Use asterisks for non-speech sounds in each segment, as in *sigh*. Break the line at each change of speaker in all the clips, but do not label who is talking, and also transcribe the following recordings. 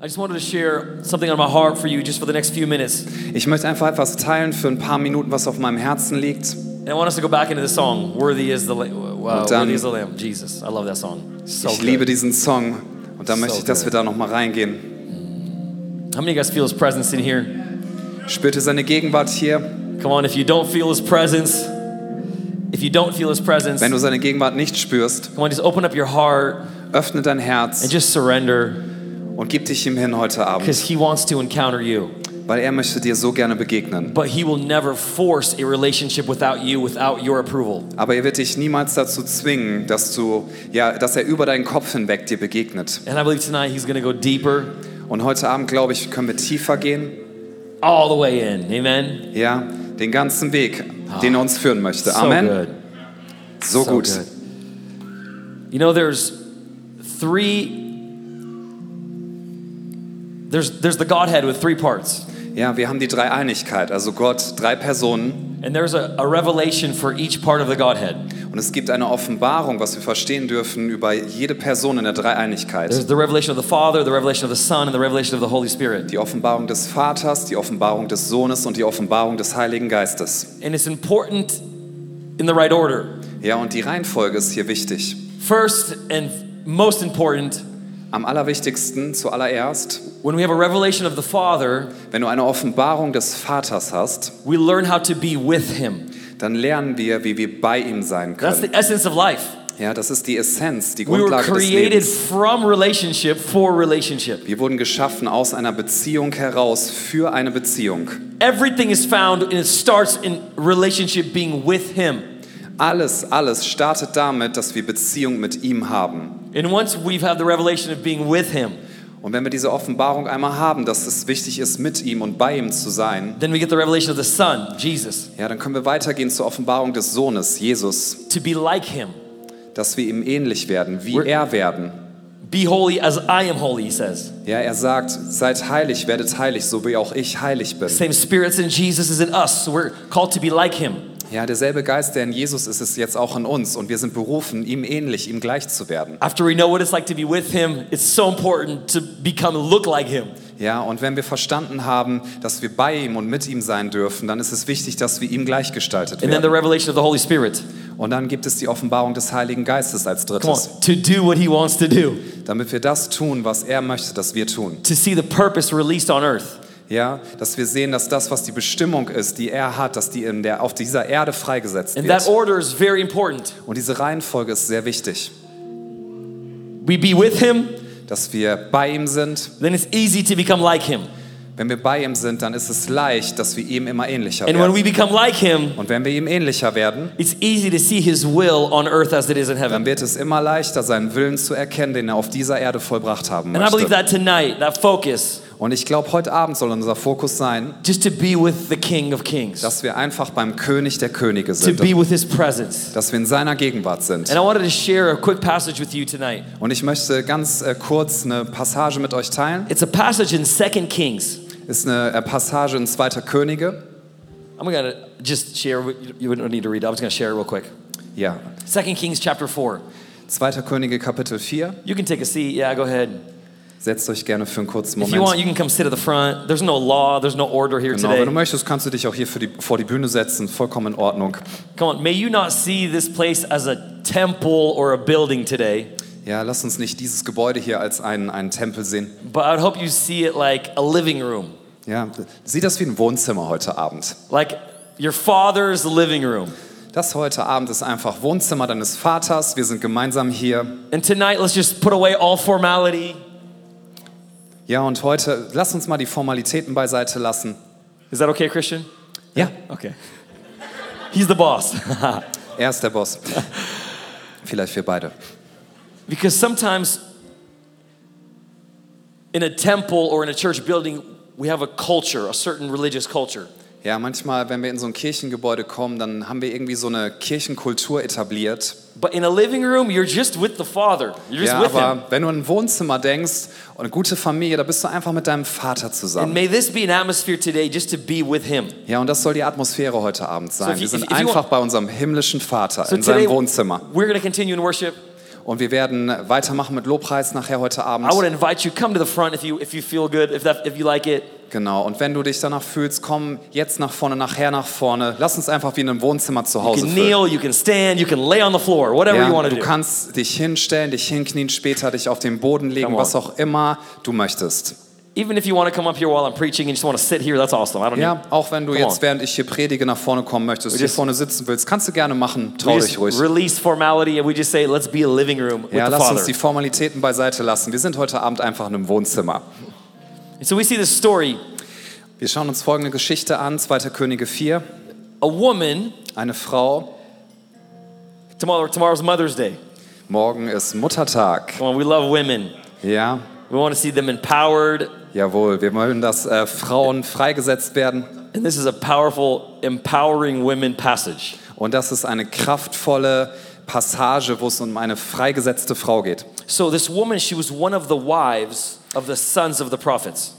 Ich möchte einfach etwas teilen für ein paar Minuten, was auf meinem Herzen liegt.
And I want us to go back into the song, Worthy is the, wow,
dann-
Worthy is the Lamb. Jesus, I love that song. So
Ich
good.
liebe diesen Song und da
So
möchte ich, dass
good.
wir da nochmal reingehen.
How many of you guys feel His presence in here?
Spürt ihr seine Gegenwart hier?
Come on, if you don't feel His presence, if you don't feel His presence,
Wenn du seine Gegenwart nicht spürst,
come on, just open up your heart
öffne dein
and
Herz
just surrender
und gib dich ihm hin heute Abend,
because He wants to encounter you.
weil er möchte dir so gerne begegnen.
But He will never force a relationship without you, without your approval.
Aber er wird dich niemals dazu zwingen, dass du, ja, dass er über deinen Kopf hinweg dir begegnet.
And I believe tonight He's going to go deeper,
Und heute Abend, glaube ich, können wir tiefer gehen.
all the way in. Amen.
Ja, den ganzen Weg, den er uns führen möchte.
So
Amen.
good.
So gut.
good. You know, there's three. There's there's the Godhead with three parts,
Ja, wir haben die Dreieinigkeit, also Gott, drei Personen.
and there's a, a revelation for each part of the Godhead.
Und es gibt eine Offenbarung, was wir verstehen dürfen über jede Person in der Dreieinigkeit.
There's the revelation of the Father, the revelation of the Son, and the revelation of the Holy Spirit.
Die Offenbarung des Vaters, die Offenbarung des Sohnes und die Offenbarung des Heiligen Geistes.
And it's important in the right order.
Ja, und die Reihenfolge ist hier wichtig.
First and most important,
Am allerwichtigsten zuallererst,
when we have a revelation of the Father,
wenn du eine Offenbarung des Vaters hast,
we learn how to be with Him.
dann lernen wir, wie wir bei ihm sein
That's
können.
the essence of life.
Ja, das ist die Essenz, die
We were
Grundlage des Lebens.
from relationship for relationship.
Wir wurden geschaffen aus einer Beziehung heraus für eine Beziehung.
Everything is found and it starts in relationship being with Him.
Alles, alles startet damit, dass wir Beziehung mit ihm haben.
And once we've had the revelation of being with Him,
Und wenn wir diese Offenbarung einmal haben, dass es wichtig ist, mit ihm und bei ihm zu sein,
then we get the revelation of the Son, Jesus,
ja, dann können wir weitergehen zur Offenbarung des Sohnes, Jesus,
to be like Him.
dass wir ihm ähnlich werden, wie
We're-
er werden.
Be holy as I am holy, He says.
Ja, er sagt, seid heilig, werdet heilig, so wie auch ich heilig bin.
Same Spirit's in Jesus is in us, so we're called to be like Him.
Ja, derselbe Geist, der in Jesus ist, ist jetzt auch in uns und wir sind berufen, ihm ähnlich, ihm gleich zu werden.
After we know what it's like to be with Him, it's so important to become look like Him.
Ja, und wenn wir verstanden haben, dass wir bei ihm und mit ihm sein dürfen, dann ist es wichtig, dass wir ihm gleichgestaltet
And then the
werden.
revelation of the Holy Spirit.
Und dann gibt es die Offenbarung des Heiligen Geistes als
Come
drittes,
on, to do what He wants to do,
damit wir das tun, was er möchte, dass wir tun.
to see the purpose released on earth.
Ja, dass wir sehen, dass das, was die Bestimmung ist, die er hat, dass die in der, auf dieser Erde freigesetzt
And that
wird.
order is very important.
Und diese Reihenfolge ist sehr wichtig,
We be with Him,
dass wir bei ihm sind.
then it's easy to become like Him.
Wenn wir bei ihm sind, dann ist es leicht, dass wir ihm immer ähnlicher
And when
werden.
we become like Him,
Und wenn wir ihm ähnlicher werden,
it's easy to see His will on earth as it is in
dann
heaven.
wird es immer leichter, seinen Willen zu erkennen, den er auf dieser Erde vollbracht haben
And I believe
möchte.
that tonight, that focus,
Und ich glaube, heute Abend soll unser Fokus sein,
just to be with the King of Kings,
dass wir einfach beim König der Könige
to
sind.
be with His presence.
Dass wir in seiner Gegenwart sind.
And I wanted to share a quick passage with you tonight.
Und ich möchte ganz äh, kurz eine Passage mit euch teilen.
It's a passage in 2 Kings.
Ist eine äh, Passage in 2. Könige.
I'm gonna just share. You wouldn't need to read. I was gonna share it real quick.
Ja,
2 Kings chapter 4.
2. Könige Kapitel 4.
You can take a seat. Yeah, go ahead.
Setzt euch gerne für einen kurzen
If you want,
Moment.
you can come sit at the front. There's no law. There's no order here
Genau, wenn du
today.
möchtest, kannst du dich auch hier die, vor die Bühne setzen. Vollkommen in Ordnung.
Come on. May you not see this place as a temple or a building today,
Ja, lass uns nicht dieses Gebäude hier als einen, einen Tempel sehen.
but I would hope you see it like a living room,
Ja, sieh das wie ein Wohnzimmer heute Abend.
like your father's living room.
Das heute Abend ist einfach Wohnzimmer deines Vaters. Wir sind gemeinsam hier.
And tonight, let's just put away all formality.
Ja, und heute lass uns mal die Formalitäten beiseite lassen.
Is that okay, Christian?
Ja,
Okay. He's the boss. *laughs*
er ist der Boss. Vielleicht wir beide.
because sometimes in a temple or in a church building, we have a culture, a certain religious culture.
Ja, manchmal, wenn wir in so ein Kirchengebäude kommen, dann haben wir irgendwie so eine Kirchenkultur etabliert.
But in a living room, you're just with the Father. You're just
Ja,
with Him.
aber wenn du an ein Wohnzimmer denkst und eine gute Familie, da bist du einfach mit deinem Vater
And
zusammen.
may this be an atmosphere today just to be with Him.
Ja, und das soll die Atmosphäre heute Abend
So
sein. Wir
you-
sind
if you
einfach
want-
bei unserem himmlischen Vater
So
in seinem Wohnzimmer.
we're going to continue in worship.
Und wir werden weitermachen mit Lobpreis nachher heute Abend.
I would invite you come to the front if you if you feel good, if that if you like it.
Genau. Und wenn du dich danach fühlst, komm jetzt nach vorne, nachher nach vorne. Lass uns einfach wie in einem Wohnzimmer zu
You
Hause
can
fühlen.
kneel, you can stand, you can lay on the floor, whatever you
Ja,
want to
du kannst dich hinstellen, dich hinknien, später dich auf den Boden legen, was auch immer du möchtest.
Even if you want to come up here while I'm preaching and just want to sit here, that's awesome. I don't
Ja,
need.
auch wenn du jetzt,
on.
während ich hier predige, nach vorne kommen möchtest,
We
hier
just-
vorne sitzen willst, kannst du gerne machen. Trau dich ruhig.
release formality and we just say, let's be a living room with
Ja,
the
lass uns
Father.
die Formalitäten beiseite lassen. Wir sind heute Abend einfach in einem Wohnzimmer.
And so we see this story:
Wir schauen uns folgende Geschichte an, 2. Könige 4.
a woman.
Eine Frau,
Tomorrow, tomorrow's Mother's Day.
morgen ist Muttertag.
Come on, we love women.
Ja,
We want to see them empowered,
jawohl, wir wollen, dass äh, Frauen freigesetzt werden.
and this is a powerful, empowering women passage.
Und das ist eine kraftvolle Passage, wo es um eine freigesetzte Frau geht.
So this woman, she was one of the wives of the sons of the prophets.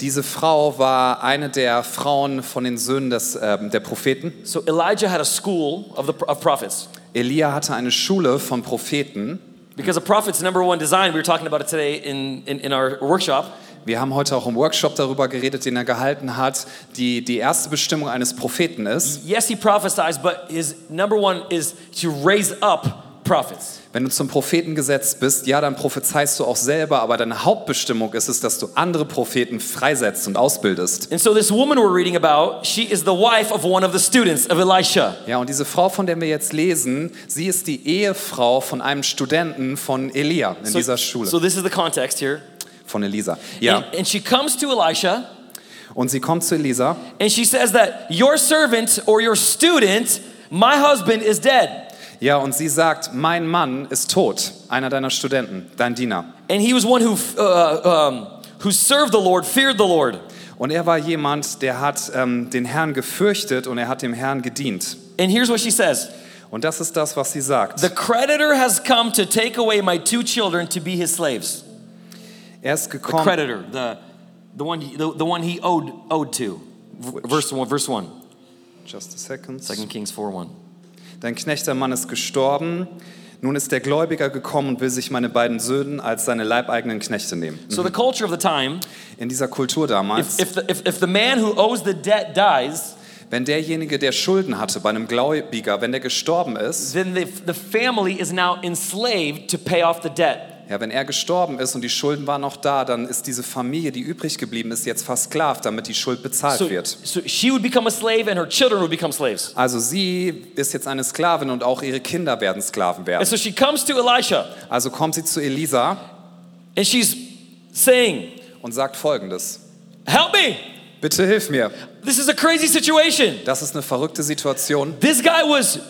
Diese Frau war eine der Frauen von den Söhnen des, ähm, der Propheten.
So Elijah had a school of the of prophets.
Elia hatte eine Schule von Propheten.
Because a prophet's number one design, we were talking about it today in, in, in our workshop,
Wir haben heute auch im Workshop darüber geredet, den er gehalten hat. Die, die erste Bestimmung eines Propheten ist,
yes, he prophesies, but his number one is to raise up prophets.
wenn du zum Propheten gesetzt bist, ja, dann prophezeist du auch selber, aber deine Hauptbestimmung ist es, dass du andere Propheten freisetzt und ausbildest.
And so this woman we're reading about, she is the wife of one of the students of Elisha.
Ja, und diese Frau, von der wir jetzt lesen, sie ist die Ehefrau von einem Studenten von Elia in
So,
dieser Schule,
so this is the context here.
von Elisa. Ja,
And, and she comes to Elisha
und sie kommt zu Elisa
and she says that your servant or your student, my husband, is dead.
Ja, und sie sagt, mein Mann ist tot, einer deiner Studenten, dein Diener.
And he was one who, uh, um, who served the Lord, feared the Lord.
Und er war jemand, der hat ähm, den Herrn gefürchtet und er hat dem Herrn gedient.
And here's what she says
Und das ist das, was sie sagt.
The creditor has come to take away my two children to be his slaves.
Er ist
The
gekommen,
creditor, the, the, one, he- the, the one he owed, owed to. Verse 1. Verse 1.
Just a second.
2 Kings 4 1.
Dein Knecht, der Mann, ist gestorben. Nun ist der Gläubiger gekommen und will sich meine beiden Söhne als seine leibeigenen Knechte nehmen.
So the culture of the time,
In dieser Kultur damals,
if, if, the, if, if the man who owes the debt dies,
wenn derjenige, der Schulden hatte bei einem Gläubiger, wenn der gestorben ist,
then the, the family is now enslaved to pay off the debt.
Ja, wenn er gestorben ist und die Schulden waren noch da, dann ist diese Familie, die übrig geblieben ist, jetzt versklavt, damit die Schuld bezahlt
So,
wird.
so she would become a slave and her children would become slaves.
Also sie ist jetzt eine Sklavin und auch ihre Kinder werden Sklaven
And
werden.
so she comes to Elisha
Also kommt sie zu Elisa
and she's saying,
und sagt folgendes.
Help me!
Bitte hilf mir.
This is a crazy situation.
Das ist eine verrückte Situation.
This guy was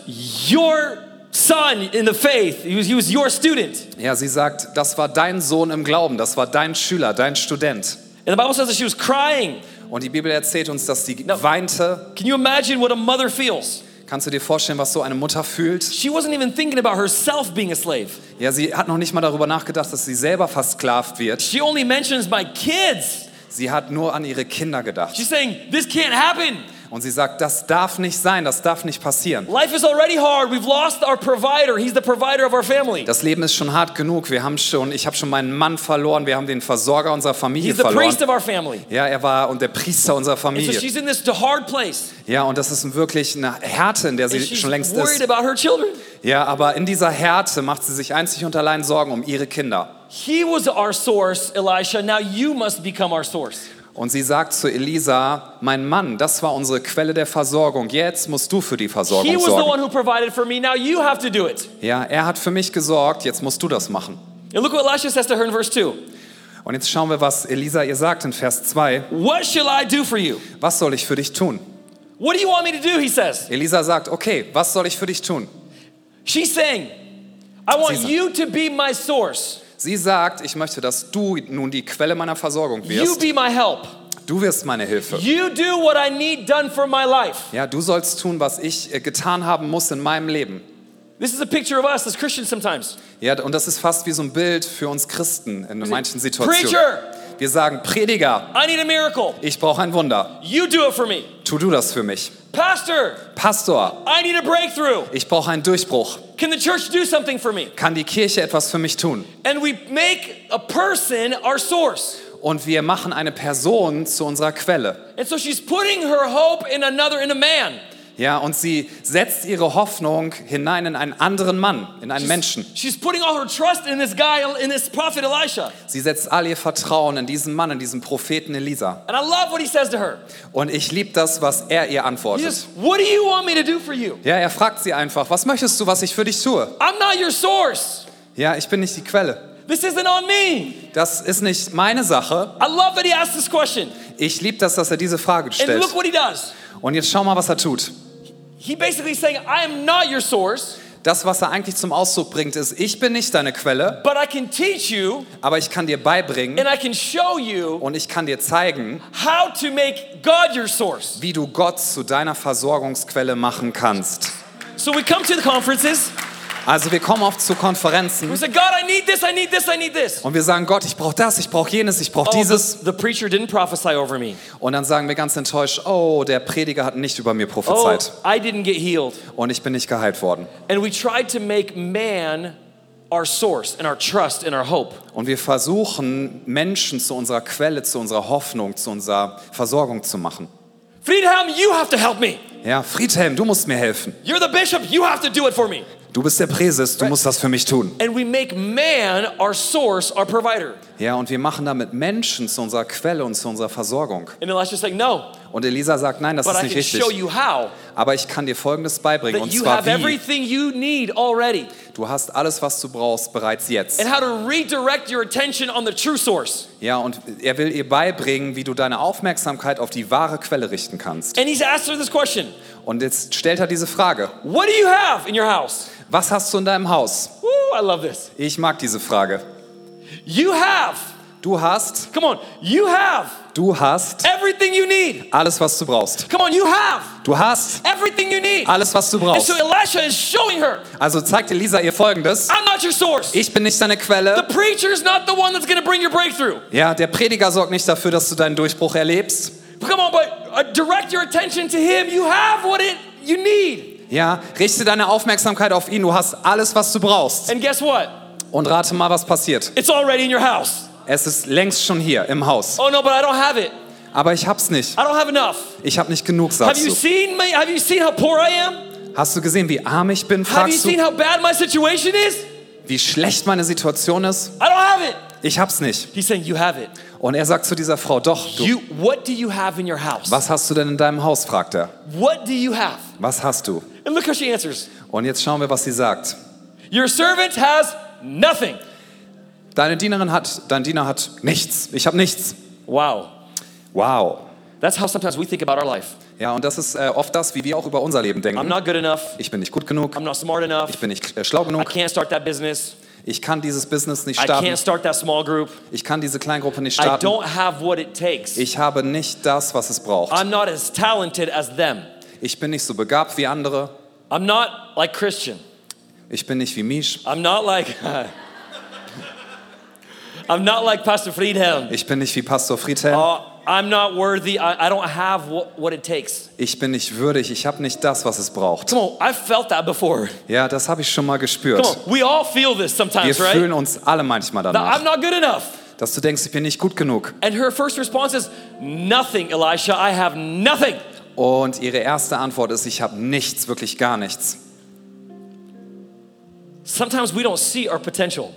your son in the faith, he was, he was your student.
Ja, sie sagt, das war dein Sohn im Glauben, das war dein Schüler, dein Student.
And the Bible says that she was crying.
Und die Bibel erzählt uns, dass sie
No.
weinte.
Can you imagine what a mother feels?
Kannst du dir vorstellen, was so eine Mutter fühlt?
She wasn't even thinking about herself being a slave.
Ja, sie hat noch nicht mal darüber nachgedacht, dass sie selber versklavt wird.
She only mentions my kids.
Sie hat nur an ihre Kinder gedacht.
She's saying, This can't happen.
Und sie sagt, das darf nicht sein, das darf nicht passieren.
Life is already hard. We've lost our provider. He's the provider of our family.
Das Leben ist schon hart genug. Wir haben schon, ich habe schon meinen Mann verloren, wir haben den Versorger unserer Familie
He's the
verloren.
priest of our family.
Ja, er war und der Priester unserer
And so
Familie.
she's in this hard place.
Ja, und das ist wirklich eine Härte, in der sie
And she's
schon längst
worried
ist.
about her children.
Ja, aber in dieser Härte macht sie sich einzig und allein Sorgen um ihre Kinder.
He was our source, Elisha. Now you must become our source.
Und sie sagt zu Elisa, mein Mann, das war unsere Quelle der Versorgung. Jetzt musst du für die Versorgung
was the
sorgen.
one who provided for me. Now you have to do it.
Ja, er hat für mich gesorgt, jetzt musst du das machen.
And look what Elisha says to her in verse 2.
Und jetzt schauen wir, was Elisa ihr sagt in Vers 2.
What shall I do for you?
Was soll ich für dich tun?
What do you want me to do? He says.
Elisa sagt, okay, was soll ich für dich tun?
She's saying, I want you to be my source.
Sie sagt, ich möchte, dass du nun die Quelle meiner Versorgung
You
wirst.
be my help.
Du wirst meine Hilfe.
You do what I need done for my life.
Ja, du sollst tun, was ich äh, getan haben muss in meinem Leben.
This is a picture of us as Christians sometimes.
Ja, und das ist fast wie so ein Bild für uns Christen in manchen Situationen.
Preacher,
Wir sagen, Prediger,
I need a miracle.
ich brauche ein Wunder.
You do it for me.
Tu du das für mich.
Pastor,
Pastor,
I need a breakthrough.
ich brauche einen Durchbruch.
Can the church do something for me?
Kann die Kirche etwas für mich tun?
And we make a person our source.
Und wir machen eine Person zu unserer Quelle.
And so she's putting her hope in another, in a man.
Ja, und sie setzt ihre Hoffnung hinein in einen anderen Mann, in einen Menschen.
She's putting all her trust in this guy, in this prophet Elisha.
Sie setzt all ihr Vertrauen in diesen Mann, in diesen Propheten Elisa.
And I love what he says to her.
Und ich liebe das, was er ihr antwortet.
says, What do you want me to do for you?
Ja, er fragt sie einfach, was möchtest du, was ich für dich tue?
I'm not your source.
Ja, ich bin nicht die Quelle.
This isn't on me.
Das ist nicht meine Sache.
I love that he asked this question.
Ich liebe das, dass er diese Frage
And
stellt.
look what he does.
Und jetzt schau mal, was er tut.
He basically saying, I am not your source,
Das, was er eigentlich zum Ausdruck bringt, ist, ich bin nicht deine Quelle,
but I can teach you
aber ich kann dir beibringen
and I can show you
und ich kann dir zeigen,
how to make God your source.
wie du Gott zu deiner Versorgungsquelle machen kannst.
So we come to the conferences.
Also wir kommen oft zu
We
Konferenzen
say, God, I need this, I need this, I need this.
und wir sagen, Gott, ich brauche das, ich brauche jenes, ich brauche
Oh,
dieses.
the, the preacher didn't prophesy over me.
Und dann sagen wir ganz enttäuscht, oh, der Prediger hat nicht über mir
Oh,
prophezeit
I didn't get healed.
und ich bin nicht geheilt worden.
And we tried to make man our source and our trust and our hope.
Und wir versuchen, Menschen zu unserer Quelle, zu unserer Hoffnung, zu unserer Versorgung zu machen.
Friedhelm, you have to help me.
Ja, Friedhelm, du musst mir helfen.
You're the bishop, you have to do it for me.
Du bist der Präses, du musst das für mich tun.
And we make man our source, our provider.
Ja, und wir machen damit Menschen zu unserer Quelle und zu unserer Versorgung.
And Elisha's like, no,
Und Elisa sagt, nein, das
but
ist
I
nicht richtig. Aber ich kann dir Folgendes beibringen. Und
you
zwar
have
wie.
everything you need already.
Du hast alles, was du brauchst, bereits jetzt.
And how to redirect your attention on the true source.
Ja, und er will ihr beibringen, wie du deine Aufmerksamkeit auf die wahre Quelle richten kannst.
And he's asked her this question
Und jetzt stellt er diese Frage.
What do you have in your house?
Was hast du in deinem Haus?
Woo, I love this.
Ich mag diese Frage.
You have,
Du hast,
come on, you have
du hast
everything you need.
alles, was du brauchst.
Come on, you have
Du hast
everything you need.
alles, was du
And
brauchst.
so Elisha is showing her,
Also zeigt Elisa ihr Folgendes.
I'm not your source.
Ich bin nicht deine Quelle.
The preacher's not the one that's going to bring your breakthrough.
Ja, der Prediger sorgt nicht dafür, dass du deinen Durchbruch erlebst.
Come on, but uh, direct your attention to him. You have what it you need.
Ja, richte deine Aufmerksamkeit auf ihn. Du hast alles, was du brauchst.
And guess what?
Und rate mal, was passiert.
It's already in your house.
Es ist längst schon hier im Haus.
Oh no, but I don't have it.
Aber ich hab's nicht.
I don't have enough.
Ich hab nicht genug,
Have
sagst
you
du.
seen me? Have you seen how poor I am?
Hast du gesehen, wie arm ich bin,
Have you
fragst
seen
du?
how bad my situation is?
Wie schlecht meine Situation ist?
I don't have it.
Ich hab's nicht.
He's saying you have it.
Und er sagt zu dieser Frau, doch, du,
You what do you have in your house?
was hast du denn in deinem Haus, fragt er.
What do you have?
Was hast du?
And look how she answers.
Und jetzt schauen wir, was sie sagt.
Your servant has nothing.
Deine Dienerin hat, dein Diener hat nichts. Ich habe nichts.
Wow.
Wow.
That's how sometimes we think about our life.
Ja, und das ist äh, oft das, wie wir auch über unser Leben
I'm
denken.
not good enough.
Ich bin nicht gut genug.
I'm not smart enough.
Ich bin nicht äh, schlau
I
genug.
can't start that business.
Ich kann dieses Business nicht
I
starten.
can't start that small group.
Ich kann diese Kleingruppe nicht
I
starten.
don't have what it takes.
Ich habe nicht das, was es braucht.
I'm not as talented as them.
Ich bin nicht so begabt wie andere.
I'm not like Christian.
Ich bin nicht wie Misch.
I'm not like *laughs* I'm not like Pastor Friedhelm.
Ich bin nicht wie Pastor Friedhelm.
Uh, I'm not worthy. I, I don't have what, what it takes.
Ich bin nicht würdig. Ich habe nicht das, was es braucht.
Come on, I've felt that before.
Ja, das habe ich schon mal
Come
gespürt.
on, we all feel this
Wir
sometimes,
fühlen
right?
uns alle manchmal danach,
I'm not good enough.
dass du denkst, ich bin nicht gut genug.
And her first response is, Nothing, Elisha. I have nothing.
Und ihre erste Antwort ist, ich habe nichts, wirklich gar nichts.
Sometimes we don't see our potential.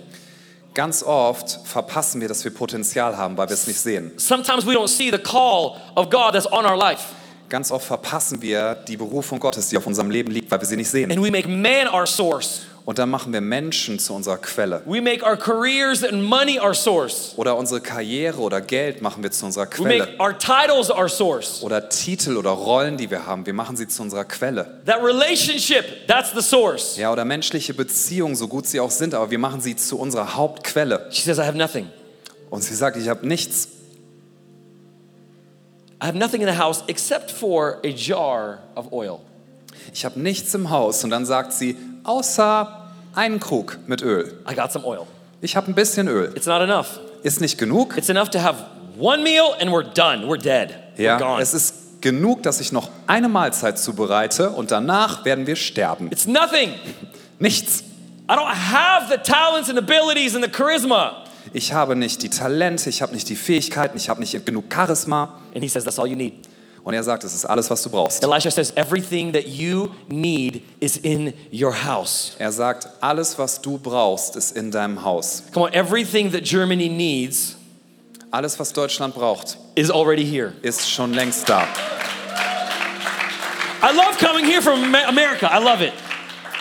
Ganz oft verpassen wir, dass wir Potenzial haben, weil wir es nicht sehen.
Sometimes we don't see the call of God that's on our life.
Ganz oft verpassen wir die Berufung Gottes, die auf unserem Leben liegt, weil wir sie nicht sehen.
And we make man our source.
Und dann machen wir Menschen zu unserer Quelle.
We make our careers and money our source.
Oder unsere Karriere oder Geld machen wir zu unserer
We make
Quelle.
our titles our source.
Oder Titel oder Rollen, die wir haben, wir machen sie zu unserer Quelle.
That relationship, that's the source.
Ja, oder menschliche Beziehungen, so gut sie auch sind, aber wir machen sie zu unserer Hauptquelle.
She says, I have nothing.
Und sie sagt, ich habe nichts.
I have nothing in the house except for a jar of oil.
Ich habe nichts im Haus. Und dann sagt sie, außer einen Krug mit Öl.
I got some oil.
Ich habe ein bisschen Öl.
It's not enough.
Ist nicht genug.
It's enough to have one meal and we're done. We're dead. We're
Ja,
gone.
es ist genug, dass ich noch eine Mahlzeit zubereite und danach werden wir sterben.
It's nothing. *laughs*
Nichts.
I don't have the talents and abilities and the charisma.
Ich habe nicht die Talente, ich habe nicht die Fähigkeiten, ich habe nicht genug Charisma.
And he says, That's all you need.
Und er sagt, es ist alles, was du brauchst.
Elisha says, Everything that you need is in your house.
Er sagt, alles, was du brauchst, ist in deinem Haus.
Come on, everything that Germany needs
Alles, was Deutschland braucht,
is already here.
ist schon längst da.
I love coming here from America. I love it.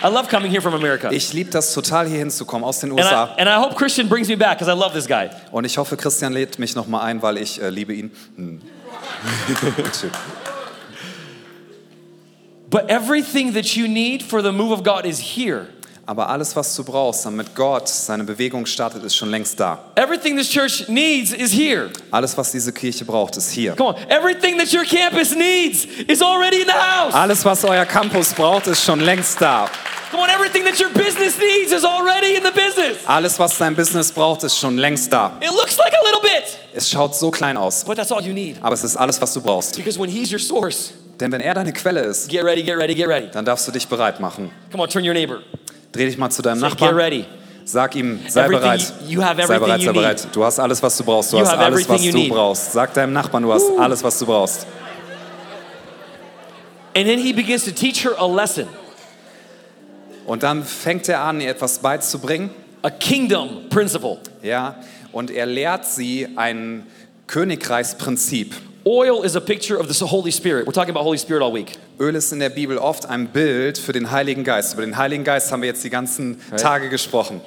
I love coming here from America.
Ich liebe das total, hier hinzukommen aus den
And I,
USA.
and I hope Christian brings me back because I love this guy.
Und ich hoffe, Christian lädt mich nochmal ein, weil ich äh, liebe ihn. Hm. *laughs*
But everything that you need for the move of God is here.
Aber alles, was du brauchst, damit Gott seine Bewegung startet, ist schon längst da.
Everything this church needs is here.
Alles, was diese Kirche braucht, ist hier.
Come on, everything that your campus needs is already in the house.
Alles, was euer Campus braucht, ist schon längst da.
Come on, everything that your business needs is already in the business.
Alles, was dein Business braucht, ist schon längst da.
It looks like a little bit,
Es schaut so klein aus,
but that's all you need.
aber es ist alles, was du brauchst.
Because when He's your source,
Denn wenn er deine Quelle ist,
get ready, get ready, get ready.
dann darfst du dich bereit machen.
Come on, turn your neighbor.
Dreh dich mal zu deinem
Say, get
Nachbarn.
ready.
Sag ihm, sei bereit.
you- you
Sei bereit, sei bereit. Du hast alles, was du brauchst. Du
You
hast alles, was du
need.
brauchst. Sag deinem Nachbarn, du hast alles, was du brauchst.
And then He begins to teach her a lesson,
Und dann fängt er an, ihr etwas beizubringen.
a kingdom principle.
Ja, und er lehrt sie ein Königreichsprinzip.
Oil is a picture of the Holy Spirit. We're talking about Holy Spirit all week.
Öl ist in der Bibel oft ein Bild für den Heiligen Geist. Über den Heiligen Geist haben wir jetzt die ganzen Tage gesprochen.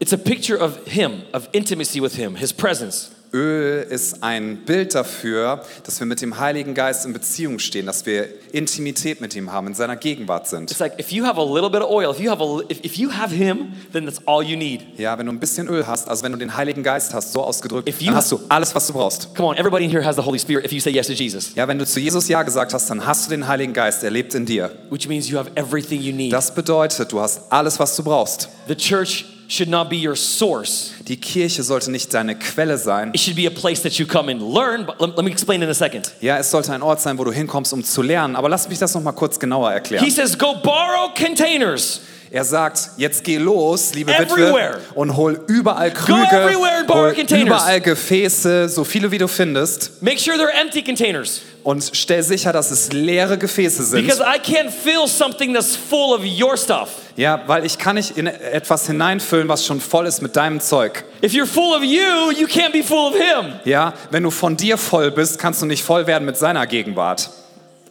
It's a picture of Him, of intimacy with Him, His presence.
Öl ist ein Bild dafür, dass wir mit dem Heiligen Geist in Beziehung stehen, dass wir Intimität mit ihm haben, in seiner Gegenwart sind.
It's like if you have a little bit of oil, if you have a, if, if you have Him, then that's all you need.
Ja, wenn du ein bisschen Öl hast, also wenn du den Heiligen Geist hast, so ausgedrückt,
you-
dann hast du alles, was du brauchst.
Come on, everybody in here has the Holy Spirit. If you say yes to Jesus,
Ja, wenn du zu Jesus Ja gesagt hast, dann hast du den Heiligen Geist, er lebt in dir.
which means you have everything you need.
Das bedeutet, du hast alles, was du brauchst.
The church should not be your source.
Die Kirche sollte nicht deine Quelle sein.
It should be a place that you come and learn. But let, let me explain in a second.
Ja, es sollte ein Ort sein, wo du hinkommst, um zu lernen. Aber lass mich das noch mal kurz genauer erklären.
He says, go borrow containers.
Er sagt, jetzt geh los, liebe
Everywhere.
Witwe, und hol überall Krüge, hol überall Gefäße, so viele wie du findest.
Make sure they're empty containers.
Und stell sicher, dass es leere Gefäße sind.
Because I can't fill something that's full of your stuff.
Ja, weil ich kann nicht in etwas hineinfüllen, was schon voll ist mit deinem Zeug.
If you're full of you, you can't be full of Him.
Ja, wenn du von dir voll bist, kannst du nicht voll werden mit seiner Gegenwart.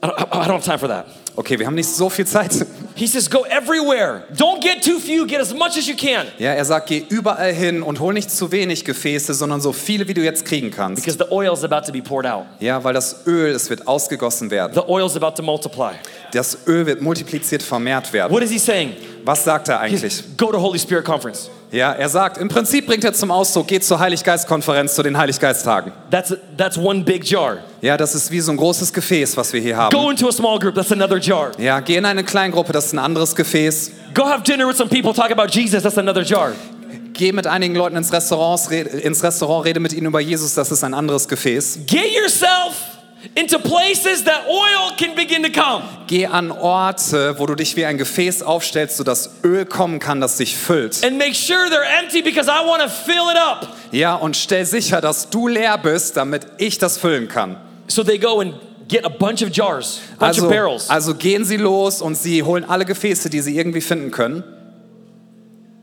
I don't, I don't have time for that.
Okay, wir haben nicht so viel Zeit.
He says, go everywhere. Don't get too few, get as much as you can.
Ja, er sagt, geh überall hin und hol nicht zu wenig Gefäße, sondern so viele, wie du jetzt kriegen kannst.
Because the oil is about to be poured out.
Ja, weil das Öl, es wird ausgegossen werden.
The oil is about to multiply.
Das Öl wird multipliziert vermehrt werden.
What is he saying?
Was sagt er
He's,
eigentlich?
go to Holy Spirit conference.
Ja, er sagt, im Prinzip bringt er zum Ausdruck, geht zur Heiliggeistkonferenz, zu den Heiliggeisttagen.
That's, that's one big jar.
Ja, das ist wie so ein großes Gefäß, was wir hier haben.
Go into a small group. That's another jar.
Ja, geh in eine Kleingruppe, das ist ein anderes Gefäß.
Go have dinner with some people, talk about Jesus. That's another jar.
Geh mit einigen Leuten ins Restaurant, rede, ins Restaurant, rede mit ihnen über Jesus, das ist ein anderes Gefäß.
Get yourself into places that oil can begin to come.
Geh an Orte, wo du dich wie ein Gefäß aufstellst, sodass Öl kommen kann, das dich füllt.
And make sure they're empty because I want to fill it up.
Ja, und stell sicher, dass du leer bist, damit ich das füllen kann.
So they go and get a bunch of jars, bunch
Also,
of barrels.
also gehen sie los und sie holen alle Gefäße, die sie irgendwie finden können.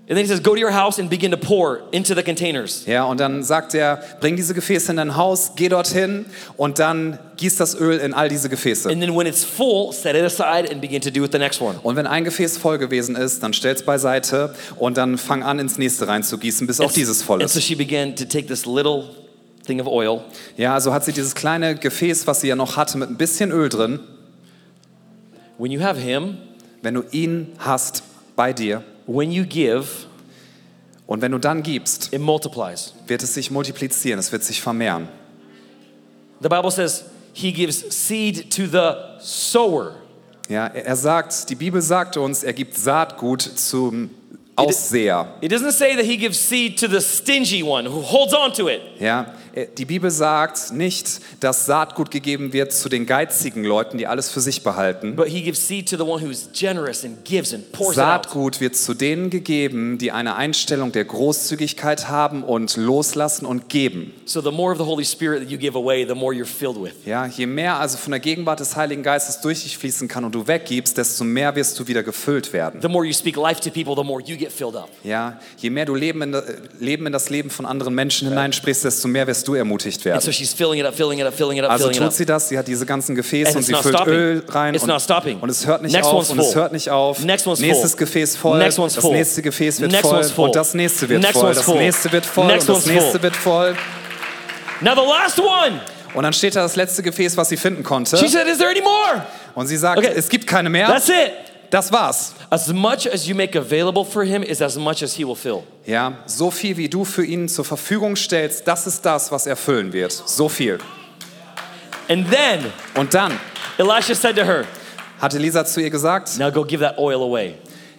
And then he says, go to your house and begin to pour into the containers.
Ja, und dann sagt er, bring diese Gefäße in dein Haus, geh dorthin und dann gieß das Öl in all diese Gefäße.
And then when it's full, set it aside and begin to do with the next one.
Und wenn ein Gefäß voll gewesen ist, dann stell's beiseite und dann fang an, ins nächste reinzugießen, bis auch dieses voll
and so
ist.
she began to take this little thing of oil
Ja, also hat sie dieses kleine Gefäß, was sie ja noch hatte, mit ein bisschen Öl drin.
When you have Him,
Wenn du ihn hast bei dir
when you give,
und wenn du dann gibst,
it multiplies.
wird es sich multiplizieren, es wird sich vermehren.
The Bible says He gives seed to the sower.
Ja, er sagt, die Bibel sagt uns, er gibt Saatgut zum Aussäer.
It doesn't say that He gives seed to the stingy one who holds on to it.
Ja, Die Bibel sagt nicht, dass Saatgut gegeben wird zu den geizigen Leuten, die alles für sich behalten.
but He gives seed to the one who's generous and gives and pours it out.
Saatgut wird zu denen gegeben, die eine Einstellung der Großzügigkeit haben und loslassen und geben.
So the more of the Holy Spirit that you give away, the more you're filled with.
Ja, je mehr also von der Gegenwart des Heiligen Geistes durch dich fließen kann und du weggibst, desto mehr wirst du wieder gefüllt werden.
The more you speak life to people, the more you get filled up.
Ja, je mehr du Leben in, Leben in das Leben von anderen Menschen hineinsprichst, desto mehr wirst du ermutigt
And so
werden.
she's filling it up, filling it up, filling it up,
Also
filling
tut sie das, sie hat diese ganzen Gefäße
And
und sie füllt
stopping.
Öl rein
It's
und, und es hört nicht
Next
auf und es hört nicht auf. Nächstes
full.
Gefäß voll, das nächste Gefäß wird
Next
voll und das nächste wird
Next
voll, das nächste wird voll und das nächste wird voll.
Now the last one.
Und dann steht da das letzte Gefäß, was sie finden konnte.
She said, "Is there any more?"
Und sie sagt,
Okay.
es gibt keine mehr.
That's it.
Das war's.
As much as you make available for him is as much as he will fill.
Ja, so viel wie du für ihn zur Verfügung stellst, das ist das, was er füllen wird. So viel.
And then
Und dann
Elisha said to her,
hat Elisa zu ihr gesagt,
"Now go give that oil away.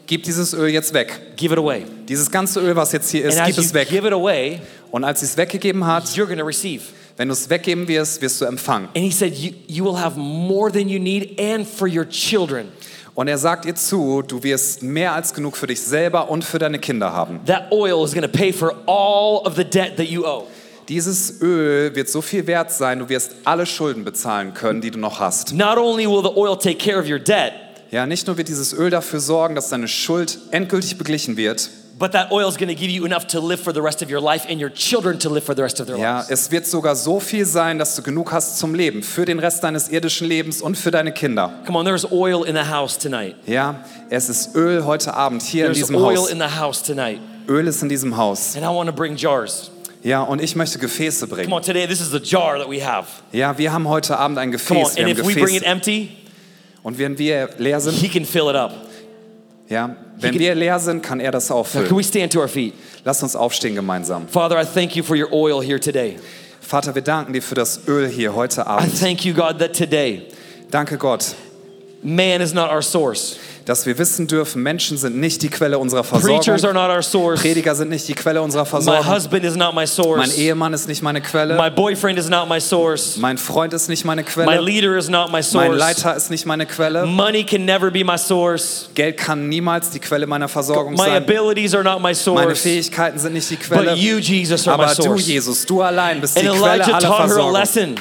gib dieses Öl jetzt weg.
Give it away.
Dieses ganze Öl, was jetzt hier ist,
And
gib
as
es
you
weg.
give it away,
Und als sie es weggegeben hat,
you're going to receive."
wenn du es weggeben wirst, wirst du empfangen.
And he said, you, you will have more than you need and for your children.
Und er sagt ihr zu, du wirst mehr als genug für dich selber und für deine Kinder haben.
That oil is going to pay for all of the debt that you owe.
Dieses Öl wird so viel wert sein, du wirst alle Schulden bezahlen können, die du noch hast.
Not only will the oil take care of your debt,
Ja, nicht nur wird dieses Öl dafür sorgen, dass deine Schuld endgültig beglichen wird,
but that oil is going to give you enough to live for the rest of your life and your children to live for the rest of their
Ja,
lives.
es wird sogar so viel sein, dass du genug hast zum Leben, für den Rest deines irdischen Lebens und für deine Kinder.
Come on, there's oil in the house tonight.
Ja, es ist Öl heute Abend hier in
There's
diesem
oil
Haus.
in the house tonight.
Öl ist in diesem Haus.
And I want to bring jars.
Ja, und ich möchte Gefäße
Come
bringen.
on, today this is the jar that we have.
Ja, wir haben heute Abend ein
Come on,
Gefäß. Wir
and if we bring it
Gefäße.
empty,
Und wenn wir leer sind,
he can fill it up.
Ja, wenn
can-
wir leer sind, kann er das
Now, can
auffüllen.
we stand to our feet?
Lass uns aufstehen gemeinsam.
Father, I thank you for your oil here today.
Vater, wir danken dir für das Öl hier heute
I
Abend.
thank you, God, that today
Danke Gott,
man is not our source.
dass wir wissen dürfen, Menschen sind nicht die Quelle unserer
Preachers are
Versorgung.
not our source.
Prediger sind nicht die Quelle unserer
My
Versorgung.
husband is not my
Mein
source.
Ehemann ist nicht meine Quelle.
My boyfriend is not my source.
Mein Freund ist nicht meine
My
Quelle.
leader is not my
Mein
source.
Leiter ist nicht meine Quelle.
Money can never be my source.
Geld kann niemals die Quelle meiner Versorgung
My
sein.
abilities are not my
Meine
source.
Fähigkeiten sind nicht die Quelle.
But you, Jesus, are my
Aber du,
source.
Jesus, du allein bist die
And
Quelle
Elijah
aller
taught her a
Versorgung.
lesson.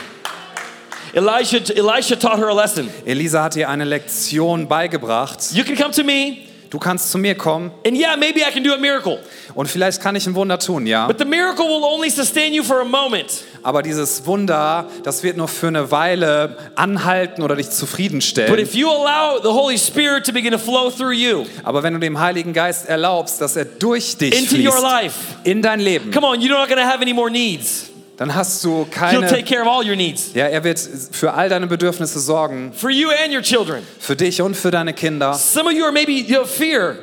Elisha, Elisha taught her a lesson.
Elisa hat ihr eine Lektion beigebracht.
You can come to me,
Du kannst zu mir kommen
and yeah, maybe I can do a miracle.
und vielleicht kann ich ein Wunder tun, ja.
But the miracle will only sustain you for a moment.
Aber dieses Wunder, das wird nur für eine Weile anhalten oder dich
But
zufriedenstellen.
if you allow the Holy Spirit to begin to flow through you
Aber wenn du dem Heiligen Geist erlaubst, dass er durch dich
into your
fließt,
life,
in dein Leben,
come on, you're not going to have any more needs.
Dann hast du
He'll take
keine...
care of all your needs
Ja, er wird für all deine Bedürfnisse sorgen,
for you and your children.
für dich und für deine Kinder.
Some of you are maybe you have fear.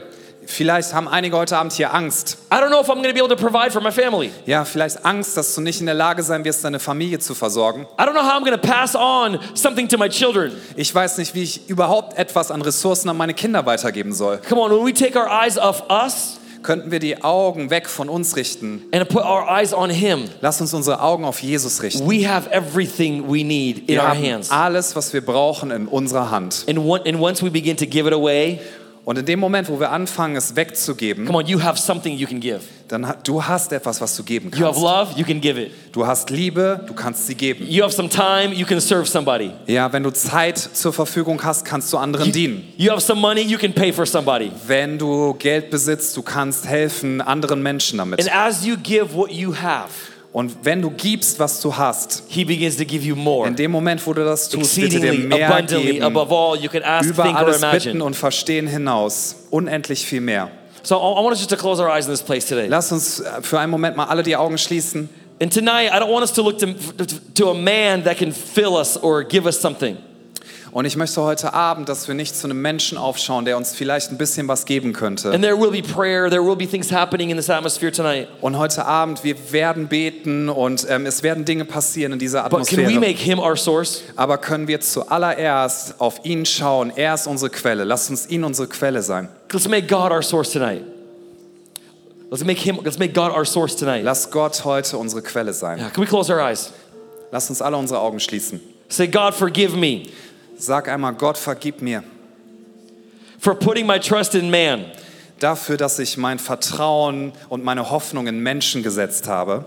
Vielleicht haben einige heute Abend hier Angst.
I don't know if I'm going to be able to provide for my family.
Ja, vielleicht Angst, dass du nicht in der Lage sein wirst, deine Familie zu versorgen.
I don't know how I'm going to pass on something to my children.
Ich weiß nicht, wie ich überhaupt etwas an Ressourcen an meine Kinder weitergeben soll.
Come on, when we take our eyes off us
Könnten wir die Augen weg von uns richten?
and put our eyes on Him,
Lass uns unsere Augen auf Jesus richten.
we have everything we need in
Wir
our
haben
hands.
alles, was wir brauchen, in unserer Hand.
And, one, and once we begin to give it away,
Und in dem Moment, wo wir anfangen, es wegzugeben,
come on, you have something you can give.
dann ha- du hast etwas, was du geben
You have
kannst.
love, you can give it.
Du hast Liebe, du kannst sie geben.
You have some time, you can serve somebody.
Ja, wenn du Zeit zur Verfügung hast, kannst du anderen dienen.
You have some money, you can pay for somebody.
Wenn du Geld besitzt, du kannst helfen anderen Menschen damit.
And as you give what you have,
Und wenn du gibst, was du hast,
He begins to give you more.
in dem Moment, wo du das tust, wird er dir mehr geben.
above all you can ask,
Über
think, or
alles bitten
imagine.
und verstehen hinaus. Unendlich viel mehr.
So I I want us just to close our eyes in this place today.
Lass uns äh, für einen Moment mal alle die Augen schließen.
And tonight, I don't want us to look to, to a man that can fill us or give us something.
Und ich möchte heute Abend, dass wir nicht zu einem Menschen aufschauen, der uns vielleicht ein bisschen was geben könnte.
And there will be prayer, there will be things happening in this atmosphere tonight.
Und heute Abend, wir werden beten und ähm, es werden Dinge passieren in dieser
But can we
Atmosphäre.
make him our source?
Aber können wir zuallererst auf ihn schauen? Er ist unsere Quelle. Lasst uns ihn unsere Quelle sein.
Let's make God our source tonight. Let's make him let's make God our source tonight.
Lass Gott heute unsere Quelle sein.
Yeah, can we close our eyes?
Lass uns alle unsere Augen schließen.
Say, God, forgive me
Sag einmal, Gott, vergib mir
for putting my trust in man.
dafür, dass ich mein Vertrauen und meine Hoffnung in Menschen gesetzt habe.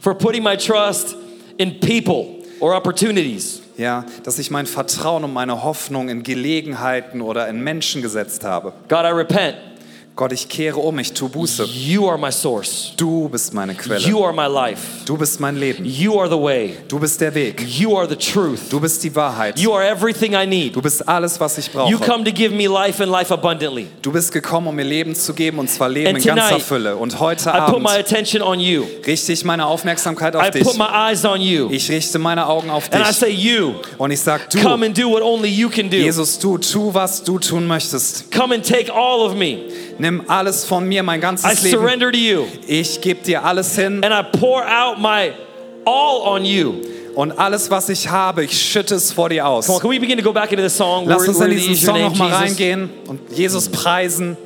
for putting my trust in people or opportunities.
Ja, dass ich mein Vertrauen und meine Hoffnung in Gelegenheiten oder in Menschen gesetzt habe.
God, I repent.
Gott, ich kehre um, ich tu Buße.
You are my source.
Du bist meine Quelle.
You are my life.
Du bist mein Leben.
You are the way.
Du bist der Weg.
You are the truth.
Du bist die Wahrheit.
You are everything I need.
Du bist alles, was ich brauche.
You come to give me life and life abundantly.
Du bist gekommen, um mir Leben zu geben und zwar Leben
And
in ganzer
tonight,
Fülle. Und heute
I put
Abend
my attention on you.
richte ich meine Aufmerksamkeit
I
auf dich.
put my eyes on you.
Ich richte meine Augen auf
And I
dich.
say, You,
Und ich sag,
come
du,
and do what only you can do.
Jesus, du, tu, was du tun möchtest.
Come and take all of me.
Nimm alles von mir, mein
I
ganzes Leben.
surrender to you.
Ich gebe dir alles hin
And I pour out my all on you.
und alles, was ich habe, ich schütte es vor dir aus.
Come on, can we begin to go back into the song?
Lass uns in diesen Song nochmal reingehen und Jesus preisen.